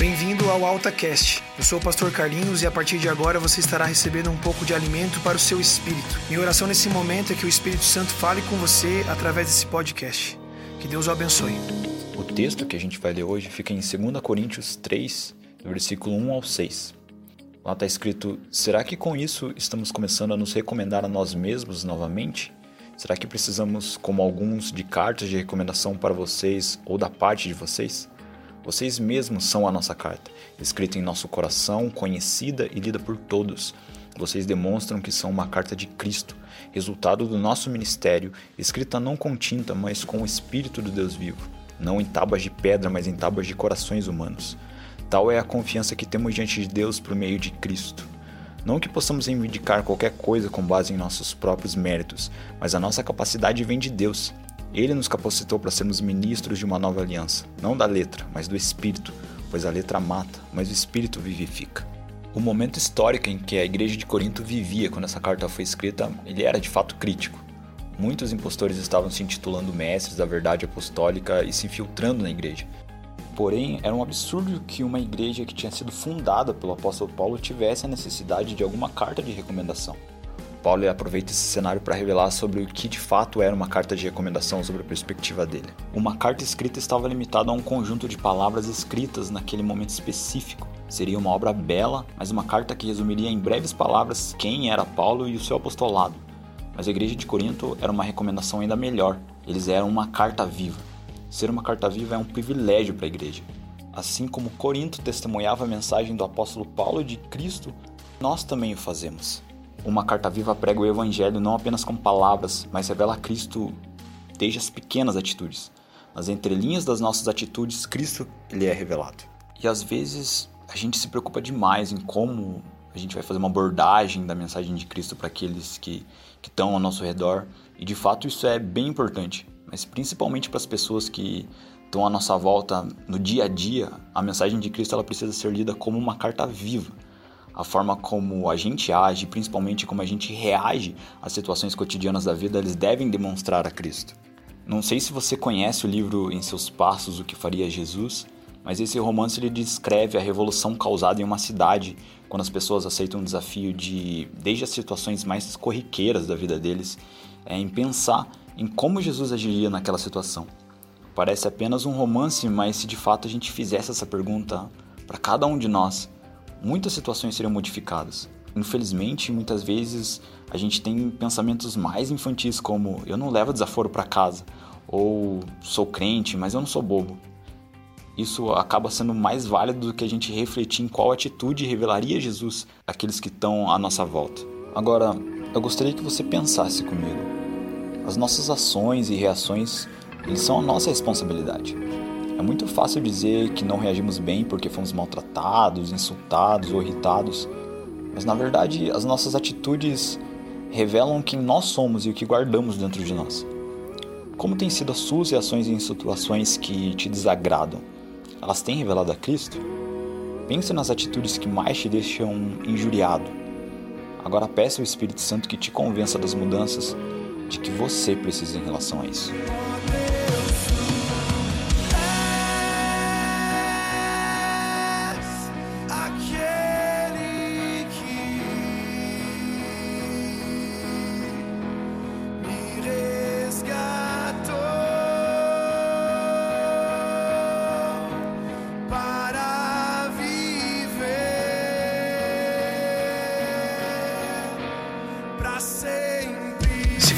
Bem-vindo ao AltaCast. Eu sou o pastor Carlinhos e a partir de agora você estará recebendo um pouco de alimento para o seu espírito. Minha oração nesse momento é que o Espírito Santo fale com você através desse podcast. Que Deus o abençoe. O texto que a gente vai ler hoje fica em 2 Coríntios 3, versículo 1 ao 6. Lá está escrito: Será que com isso estamos começando a nos recomendar a nós mesmos novamente? Será que precisamos, como alguns, de cartas de recomendação para vocês ou da parte de vocês? Vocês mesmos são a nossa carta, escrita em nosso coração, conhecida e lida por todos. Vocês demonstram que são uma carta de Cristo, resultado do nosso ministério, escrita não com tinta, mas com o Espírito do Deus vivo, não em tábuas de pedra, mas em tábuas de corações humanos. Tal é a confiança que temos diante de Deus por meio de Cristo. Não que possamos reivindicar qualquer coisa com base em nossos próprios méritos, mas a nossa capacidade vem de Deus. Ele nos capacitou para sermos ministros de uma nova aliança, não da letra, mas do espírito, pois a letra mata, mas o espírito vivifica. O momento histórico em que a igreja de Corinto vivia quando essa carta foi escrita, ele era de fato crítico. Muitos impostores estavam se intitulando mestres da verdade apostólica e se infiltrando na igreja. Porém, era um absurdo que uma igreja que tinha sido fundada pelo apóstolo Paulo tivesse a necessidade de alguma carta de recomendação. Paulo aproveita esse cenário para revelar sobre o que de fato era uma carta de recomendação sobre a perspectiva dele. Uma carta escrita estava limitada a um conjunto de palavras escritas naquele momento específico. Seria uma obra bela, mas uma carta que resumiria em breves palavras quem era Paulo e o seu apostolado. Mas a igreja de Corinto era uma recomendação ainda melhor. Eles eram uma carta viva. Ser uma carta viva é um privilégio para a igreja. Assim como Corinto testemunhava a mensagem do apóstolo Paulo de Cristo, nós também o fazemos. Uma carta viva prega o evangelho não apenas com palavras, mas revela Cristo desde as pequenas atitudes. Nas entrelinhas das nossas atitudes, Cristo ele é revelado. E às vezes a gente se preocupa demais em como a gente vai fazer uma abordagem da mensagem de Cristo para aqueles que, que estão ao nosso redor. E de fato isso é bem importante, mas principalmente para as pessoas que estão à nossa volta no dia a dia, a mensagem de Cristo ela precisa ser lida como uma carta viva a forma como a gente age, principalmente como a gente reage às situações cotidianas da vida, eles devem demonstrar a Cristo. Não sei se você conhece o livro Em Seus Passos, O que Faria Jesus, mas esse romance ele descreve a revolução causada em uma cidade quando as pessoas aceitam o desafio de, desde as situações mais corriqueiras da vida deles, é, em pensar em como Jesus agiria naquela situação. Parece apenas um romance, mas se de fato a gente fizesse essa pergunta para cada um de nós, muitas situações seriam modificadas. Infelizmente, muitas vezes a gente tem pensamentos mais infantis como eu não levo desaforo para casa ou sou crente, mas eu não sou bobo. Isso acaba sendo mais válido do que a gente refletir em qual atitude revelaria Jesus àqueles que estão à nossa volta. Agora, eu gostaria que você pensasse comigo. As nossas ações e reações, eles são a nossa responsabilidade. É muito fácil dizer que não reagimos bem porque fomos maltratados, insultados ou irritados, mas na verdade as nossas atitudes revelam quem nós somos e o que guardamos dentro de nós. Como têm sido as suas reações em situações que te desagradam? Elas têm revelado a Cristo? Pense nas atitudes que mais te deixam injuriado. Agora peça ao Espírito Santo que te convença das mudanças de que você precisa em relação a isso.